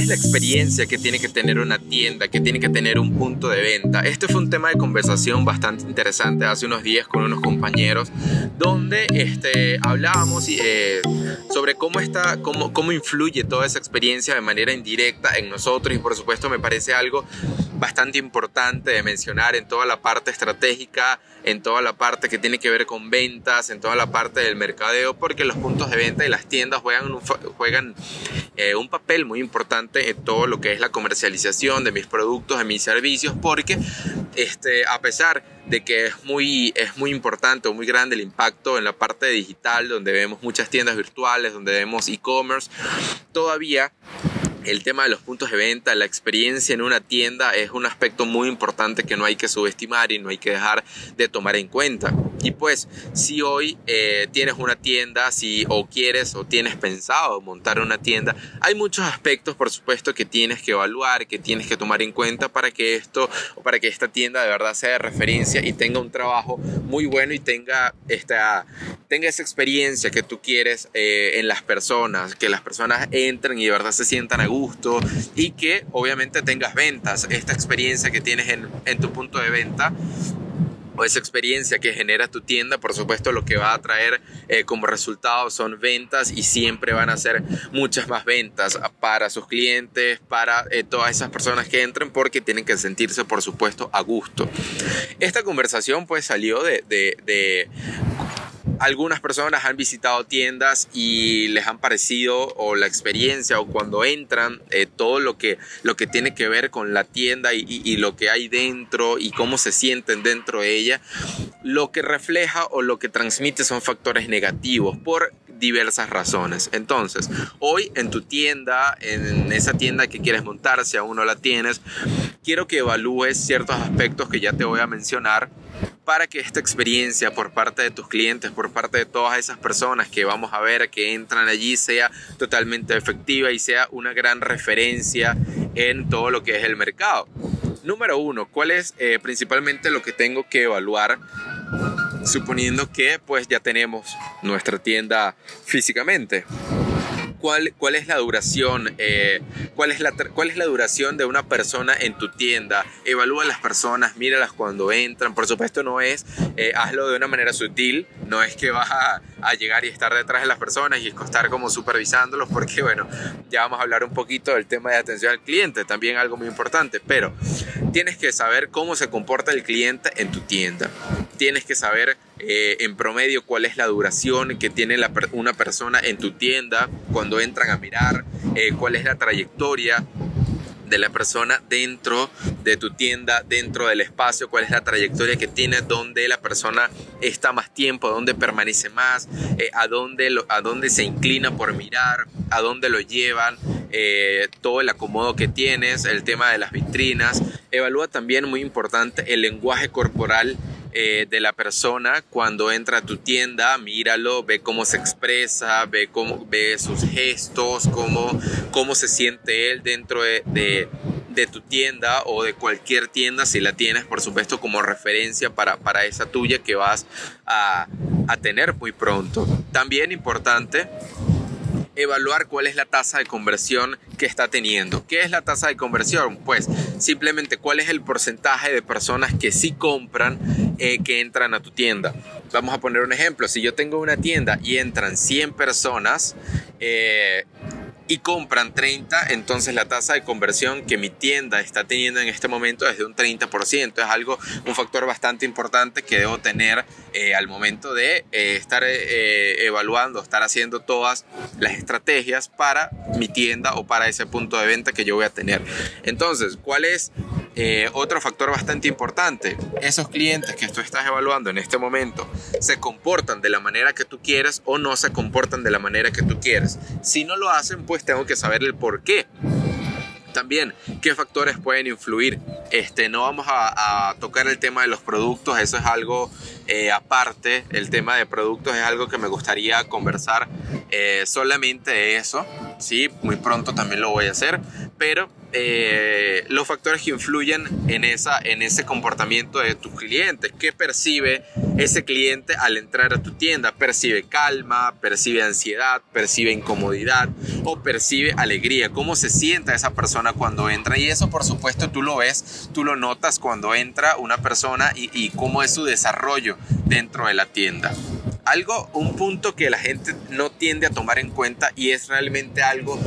es la experiencia que tiene que tener una tienda, que tiene que tener un punto de venta? Este fue un tema de conversación bastante interesante hace unos días con unos compañeros donde este, hablábamos eh, sobre cómo, está, cómo, cómo influye toda esa experiencia de manera indirecta en nosotros y por supuesto me parece algo bastante importante de mencionar en toda la parte estratégica, en toda la parte que tiene que ver con ventas, en toda la parte del mercadeo, porque los puntos de venta y las tiendas juegan un, juegan, eh, un papel muy importante en todo lo que es la comercialización de mis productos, de mis servicios, porque este, a pesar de que es muy, es muy importante o muy grande el impacto en la parte digital, donde vemos muchas tiendas virtuales, donde vemos e-commerce, todavía el tema de los puntos de venta, la experiencia en una tienda es un aspecto muy importante que no hay que subestimar y no hay que dejar de tomar en cuenta. Y pues, si hoy eh, tienes una tienda, si o quieres o tienes pensado montar una tienda, hay muchos aspectos, por supuesto, que tienes que evaluar, que tienes que tomar en cuenta para que esto o para que esta tienda de verdad sea de referencia y tenga un trabajo muy bueno y tenga esta tenga esa experiencia que tú quieres eh, en las personas, que las personas entren y de verdad se sientan a gusto y que obviamente tengas ventas. Esta experiencia que tienes en, en tu punto de venta o esa experiencia que genera tu tienda, por supuesto lo que va a traer eh, como resultado son ventas y siempre van a ser muchas más ventas para sus clientes, para eh, todas esas personas que entren porque tienen que sentirse por supuesto a gusto. Esta conversación pues salió de, algunas personas han visitado tiendas y les han parecido o la experiencia o cuando entran eh, todo lo que, lo que tiene que ver con la tienda y, y, lo que hay dentro y cómo se sienten dentro de ella, lo que refleja o lo que transmite son factores negativos por diversas razones. Entonces, hoy en tu tienda, en esa tienda que quieres montar, si aún no la tienes, quiero que evalúes ciertos aspectos que ya te voy a mencionar para que esta experiencia por parte de tus clientes, por parte de todas esas personas que vamos a ver que entran allí, sea totalmente efectiva y sea una gran referencia en todo lo que es el mercado. Número uno, ¿cuál es eh, principalmente lo que tengo que evaluar? Suponiendo que pues ya tenemos nuestra tienda físicamente cuál, es la duración, eh, cuál, es la, cuál es la duración de una persona en tu tienda. Evalúa a las personas, míralas cuando entran. Por supuesto, no es eh, hazlo de una manera sutil, no es que vas a, a, llegar y estar detrás de las personas y estar como supervisándolos, porque bueno, ya vamos a hablar un poquito del tema de atención al cliente, también algo muy importante, pero tienes que saber cómo se comporta el cliente en tu tienda. Tienes que saber eh, en promedio cuál es la duración que tiene una persona en tu tienda cuando entran a mirar, eh, cuál es la trayectoria de la persona dentro de tu tienda, dentro del espacio, cuál es la trayectoria que tiene, dónde la persona está más tiempo, dónde permanece más, eh, a dónde se inclina por mirar, a dónde lo llevan, todo el acomodo que tienes, el tema de las vitrinas. Evalúa también, muy importante, el lenguaje corporal eh, de la persona cuando entra a tu tienda, míralo, ve cómo se expresa, ve, cómo, ve sus gestos, cómo, cómo se siente él dentro de, de, tu tienda o de cualquier tienda, si la tienes, por supuesto, como referencia para, para esa tuya que vas a, a tener muy pronto. También importante evaluar cuál es la tasa de conversión que está teniendo. ¿Qué es la tasa de conversión? Pues simplemente cuál es el porcentaje de personas que sí compran eh, que entran a tu tienda. Vamos a poner un ejemplo. Si yo tengo una tienda y entran 100 personas, eh, y compran 30, entonces la tasa de conversión que mi tienda está teniendo en este momento es de un 30%. Es algo, un factor bastante importante que debo tener eh, al momento de eh, estar eh, evaluando, estar haciendo todas las estrategias para mi tienda o para ese punto de venta que yo voy a tener. Entonces, ¿cuál es eh, otro factor bastante importante, esos clientes que tú estás evaluando en este momento se comportan de la manera que tú quieres o no se comportan de la manera que tú quieres. Si no lo hacen, pues tengo que saber el por qué. También, ¿qué factores pueden influir? Este, no vamos a, tocar el tema de los productos, eso es algo eh, aparte. El tema de productos es algo que me gustaría conversar eh, solamente de eso. Sí, muy pronto también lo voy a hacer, pero eh, los factores que influyen en, esa, en ese comportamiento de tus clientes. ¿Qué percibe ese cliente al entrar a tu tienda? ¿Percibe calma? ¿Percibe ansiedad? ¿Percibe incomodidad? ¿O percibe alegría? ¿Cómo se sienta esa persona cuando entra? Y eso por supuesto tú lo ves, tú lo notas cuando entra una persona y, y cómo es su desarrollo dentro de la tienda algo, un punto que la gente no tiende a tomar en cuenta y es realmente algo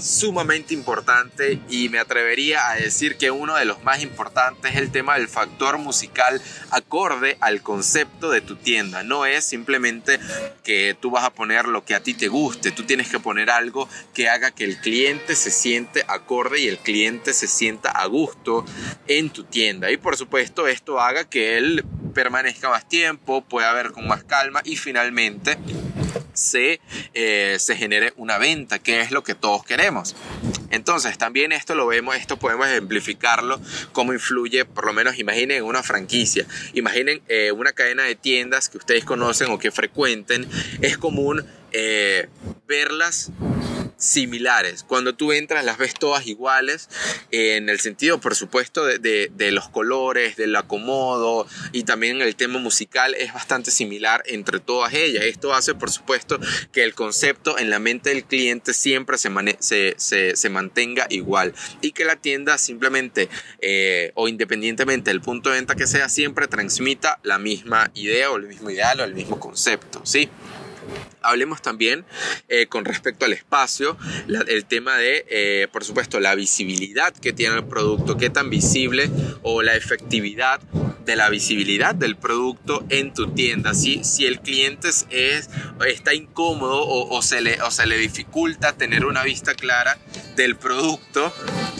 sumamente importante y me atrevería a decir que uno de los más importantes es el tema del factor musical acorde al concepto de tu tienda. No es simplemente que tú vas a poner lo que a ti te guste, tú tienes que poner algo que haga que el cliente se siente acorde y el cliente se sienta a gusto en tu tienda. Y por supuesto esto haga que él permanezca más tiempo, pueda ver con más calma y finalmente se, eh, se genere una venta, que es lo que todos queremos. Entonces, también esto lo vemos, esto podemos ejemplificarlo, cómo influye, por lo menos imaginen una franquicia, imaginen eh, una cadena de tiendas que ustedes conocen o que frecuenten, es común eh, verlas similares. Cuando tú entras las ves todas iguales, en el sentido, por supuesto, de, los colores, del acomodo y también el tema musical es bastante similar entre todas ellas. Esto hace, por supuesto, que el concepto en la mente del cliente siempre se, se, mantenga igual y que la tienda simplemente eh, o independientemente del punto de venta que sea, siempre transmita la misma idea o el mismo ideal o el mismo concepto, ¿sí? Hablemos también eh, con respecto al espacio, el tema de, eh, por supuesto, la visibilidad que tiene el producto, qué tan visible o la efectividad de la visibilidad del producto en tu tienda. Si, si el cliente es, está incómodo o, se le, o se le dificulta tener una vista clara del producto,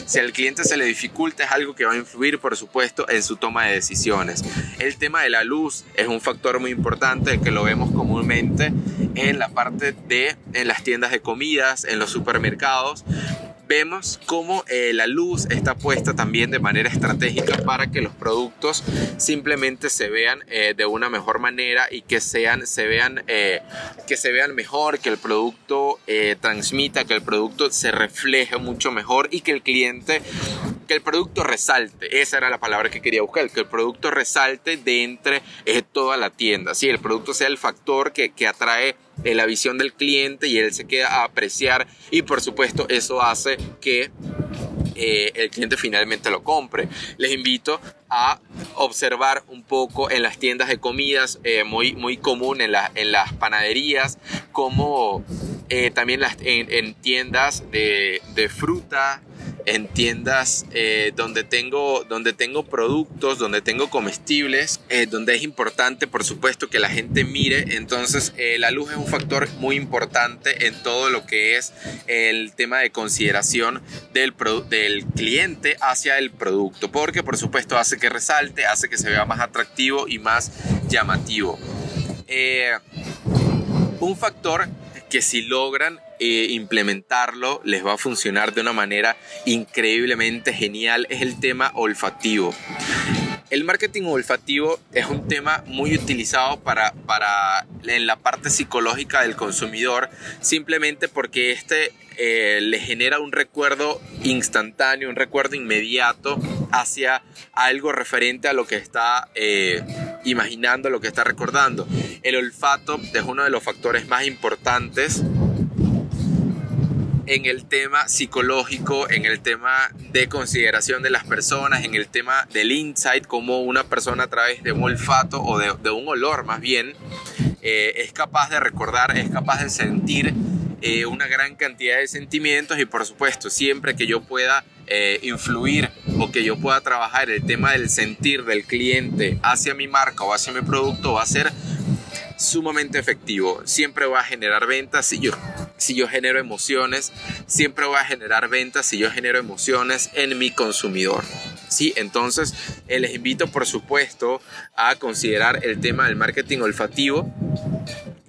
si al cliente se le dificulta es algo que va a influir, por supuesto, en su toma de decisiones. El tema de la luz es un factor muy importante que lo vemos comúnmente en la parte de en las tiendas de comidas, en los supermercados, vemos cómo eh, la luz está puesta también de manera estratégica para que los productos simplemente se vean eh, de una mejor manera y que sean se vean eh, que se vean mejor que el producto transmita que el producto se refleje mucho mejor y que el cliente que el producto resalte esa era la palabra que quería buscar que el producto resalte de entre toda la tienda si el producto sea el factor que, que atrae la visión del cliente y él se queda a apreciar y por supuesto eso hace que eh, el cliente finalmente lo compre. Les invito a observar un poco en las tiendas de comidas, eh, muy, muy común en, en las panaderías, como eh, también las, en, tiendas de, de fruta, en tiendas eh, donde, tengo, donde tengo productos, donde tengo comestibles, eh, donde es importante, por supuesto, que la gente mire. Entonces, eh, la luz es un factor muy importante en todo lo que es el tema de consideración del, del cliente hacia el producto, porque, por supuesto, hace que resalte, hace que se vea más atractivo y más llamativo. un factor que si logran eh, implementarlo les va a funcionar de una manera increíblemente genial es el tema olfativo. El marketing olfativo es un tema muy utilizado para, para en la parte psicológica del consumidor, simplemente porque este eh, le genera un recuerdo instantáneo, un recuerdo inmediato hacia algo referente a lo que está eh, imaginando, lo que está recordando. El olfato es uno de los factores más importantes en el tema psicológico, en el tema de consideración de las personas, en el tema del insight, como una persona a través de un olfato o de, un olor más bien, eh, es capaz de recordar, es capaz de sentir eh, una gran cantidad de sentimientos y por supuesto siempre que yo pueda eh, influir o que yo pueda trabajar el tema del sentir del cliente hacia mi marca o hacia mi producto va a ser sumamente efectivo. Siempre va a generar ventas si yo, si yo genero emociones. Siempre va a generar ventas si yo genero emociones en mi consumidor. Sí, entonces eh, les invito por supuesto a considerar el tema del marketing olfativo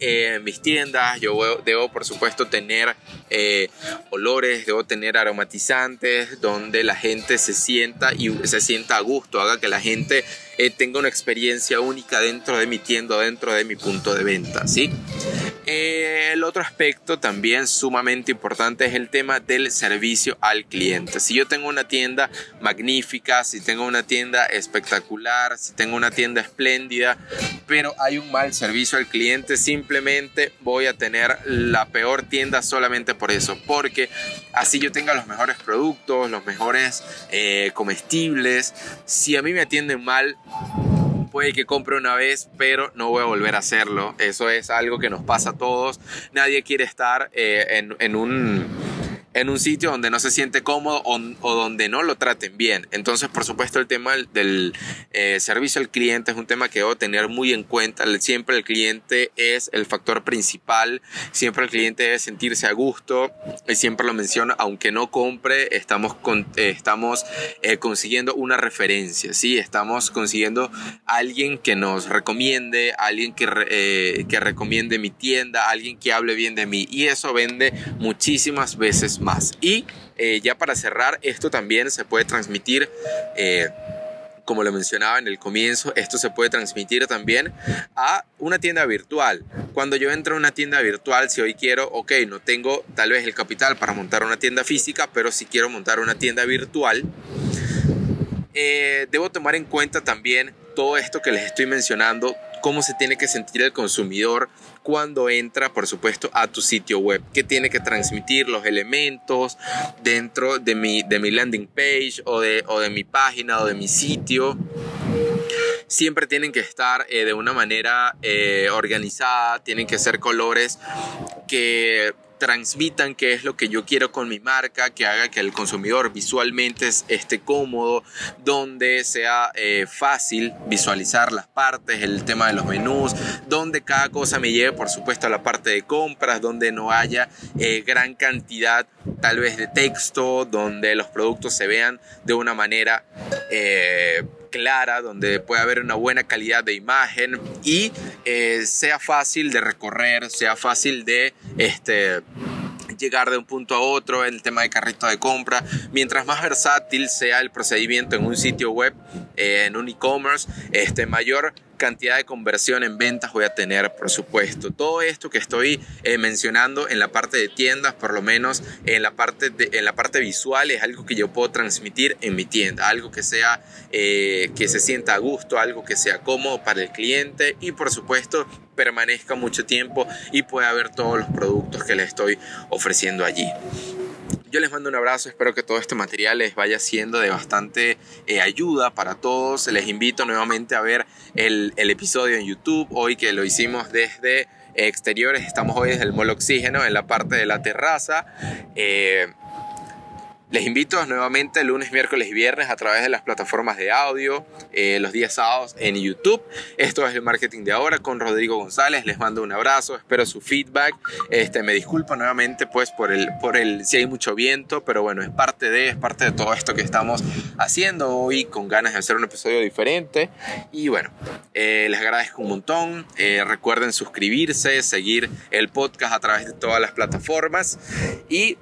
en mis tiendas. Yo debo, por supuesto, tener eh, olores, debo tener aromatizantes donde la gente se sienta y se sienta a gusto, haga que la gente eh, tenga una experiencia única dentro de mi tienda, dentro de mi punto de venta, ¿sí? El otro aspecto también sumamente importante es el tema del servicio al cliente. Si yo tengo una tienda magnífica, si tengo una tienda espectacular, si tengo una tienda espléndida, pero hay un mal servicio al cliente, simplemente voy a tener la peor tienda solamente por eso, porque así yo tenga los mejores productos, los mejores eh, comestibles, si a mí me atienden mal, puede que compre una vez, pero no voy a volver a hacerlo. Eso es algo que nos pasa a todos. Nadie quiere estar eh, en, en un en un sitio donde no se siente cómodo o, donde no lo traten bien. Entonces, por supuesto, el tema del eh, servicio al cliente es un tema que debo tener muy en cuenta. Siempre el cliente es el factor principal, siempre el cliente debe sentirse a gusto, y siempre lo menciono, aunque no compre, estamos, eh, estamos eh, consiguiendo una referencia, ¿sí? estamos consiguiendo alguien que nos recomiende, alguien que, que recomiende mi tienda, alguien que hable bien de mí y eso vende muchísimas veces más. Y eh, ya para cerrar, esto también se puede transmitir. Eh, como lo mencionaba en el comienzo, esto se puede transmitir también a una tienda virtual. Cuando yo entro a una tienda virtual, si hoy quiero, ok, no tengo tal vez el capital para montar una tienda física, pero si quiero montar una tienda virtual, eh, debo tomar en cuenta también todo esto que les estoy mencionando, cómo se tiene que sentir el consumidor cuando entra, por supuesto, a tu sitio web, qué tiene que transmitir los elementos dentro de mi, de mi landing page o de, o de mi página o de mi sitio siempre tienen que estar eh, de una manera eh, organizada, tienen que ser colores que transmitan qué es lo que yo quiero con mi marca, que haga que el consumidor visualmente esté cómodo, donde sea eh, fácil visualizar las partes, el tema de los menús, donde cada cosa me lleve por supuesto a la parte de compras, donde no haya eh, gran cantidad tal vez de texto, donde los productos se vean de una manera... Eh, clara, donde pueda haber una buena calidad de imagen y eh, sea fácil de recorrer, sea fácil de este, llegar de un punto a otro, el tema de carrito de compra. Mientras más versátil sea el procedimiento en un sitio web, eh, en un e-commerce, este, mayor cantidad de conversión en ventas voy a tener, por supuesto. Todo esto que estoy eh, mencionando en la parte de tiendas, por lo menos en la parte, en la parte visual, es algo que yo puedo transmitir en mi tienda, algo que sea, eh, que se sienta a gusto, algo que sea cómodo para el cliente y por supuesto permanezca mucho tiempo y pueda ver todos los productos que le estoy ofreciendo allí. Yo les mando un abrazo, espero que todo este material les vaya siendo de bastante eh, ayuda para todos. Les invito nuevamente a ver el, episodio en YouTube, hoy que lo hicimos desde exteriores, estamos hoy desde el Mall Oxígeno en la parte de la terraza. Eh, les invito nuevamente lunes, miércoles y viernes a través de las plataformas de audio, eh, los días sábados en YouTube. Esto es el marketing de ahora con Rodrigo González. Les mando un abrazo, espero su feedback. Este, me disculpo nuevamente pues por el, por el, si hay mucho viento, pero bueno, es parte de, es parte de todo esto que estamos haciendo hoy con ganas de hacer un episodio diferente. Y bueno, eh, les agradezco un montón. Eh, recuerden suscribirse, seguir el podcast a través de todas las plataformas y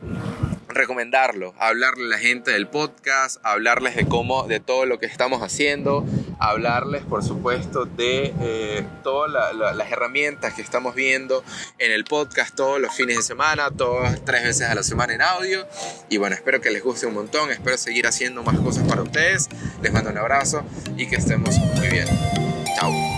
recomendarlo, hablarle a la gente del podcast, hablarles de cómo, de todo lo que estamos haciendo, hablarles, por supuesto, de eh, todas las herramientas que estamos viendo en el podcast todos los fines de semana, todas tres veces a la semana en audio. Y bueno, espero que les guste un montón, espero seguir haciendo más cosas para ustedes. Les mando un abrazo y que estemos muy bien. Chao.